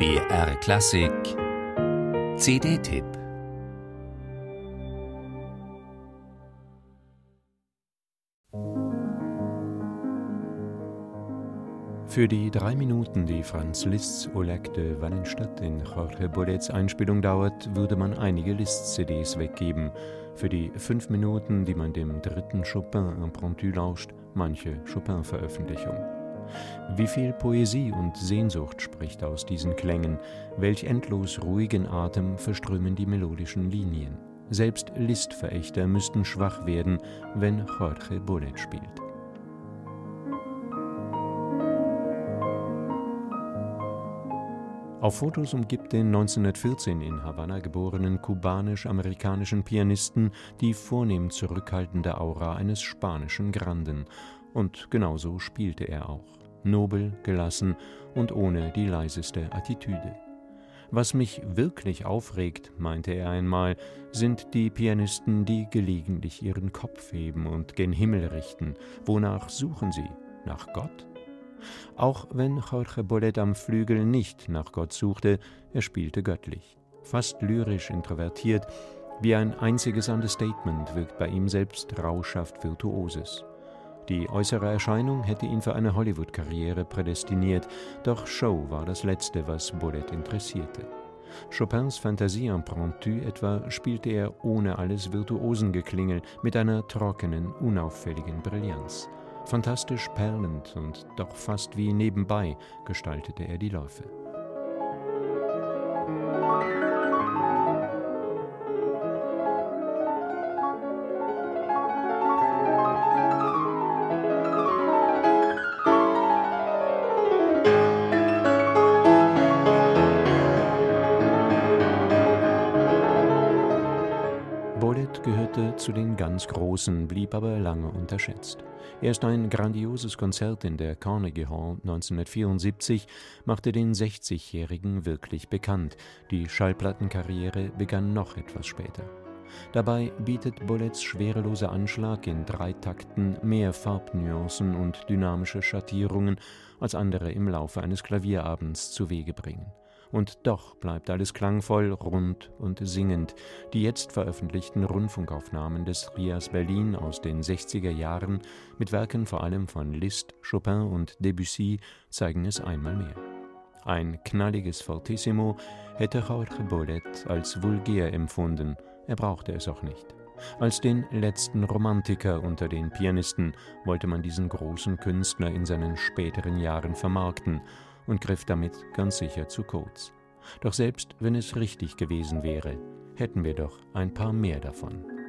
BR Klassik CD-Tipp Für die drei Minuten, die Franz Liszt's Oleg de Wallenstadt in Jorge Bolets Einspielung dauert, würde man einige Liszt-CDs weggeben. Für die fünf Minuten, die man dem dritten Chopin-Impromptu lauscht, manche Chopin-Veröffentlichung. Wie viel Poesie und Sehnsucht spricht aus diesen Klängen, welch endlos ruhigen Atem verströmen die melodischen Linien. Selbst Listverächter müssten schwach werden, wenn Jorge Bolet spielt. Auf Fotos umgibt den 1914 in Havanna geborenen kubanisch-amerikanischen Pianisten die vornehm zurückhaltende Aura eines spanischen Granden. Und genauso spielte er auch. Nobel, gelassen und ohne die leiseste Attitüde. Was mich wirklich aufregt, meinte er einmal, sind die Pianisten, die gelegentlich ihren Kopf heben und gen Himmel richten. Wonach suchen sie? Nach Gott? Auch wenn Jorge Bolet am Flügel nicht nach Gott suchte, er spielte göttlich. Fast lyrisch introvertiert, wie ein einziges Understatement wirkt bei ihm selbst rauschhaft Virtuoses. Die äußere Erscheinung hätte ihn für eine Hollywood-Karriere prädestiniert, doch Show war das Letzte, was Bolet interessierte. Chopins Fantasie impromptu etwa spielte er ohne alles Virtuosengeklingel mit einer trockenen, unauffälligen Brillanz. Fantastisch perlend und doch fast wie nebenbei gestaltete er die Läufe. Bolet gehörte zu den ganz Großen, blieb aber lange unterschätzt. Erst ein grandioses Konzert in der Carnegie Hall 1974 machte den 60-Jährigen wirklich bekannt. Die Schallplattenkarriere begann noch etwas später. Dabei bietet Bolets schwereloser Anschlag in drei Takten mehr Farbnuancen und dynamische Schattierungen, als andere im Laufe eines Klavierabends zu Wege bringen. Und doch bleibt alles klangvoll, rund und singend. Die jetzt veröffentlichten Rundfunkaufnahmen des Rias Berlin aus den 60er Jahren mit Werken vor allem von Liszt, Chopin und Debussy zeigen es einmal mehr. Ein knalliges Fortissimo hätte Jorge Bolet als vulgär empfunden, er brauchte es auch nicht. Als den letzten Romantiker unter den Pianisten wollte man diesen großen Künstler in seinen späteren Jahren vermarkten und griff damit ganz sicher zu kurz. Doch selbst wenn es richtig gewesen wäre, hätten wir doch ein paar mehr davon.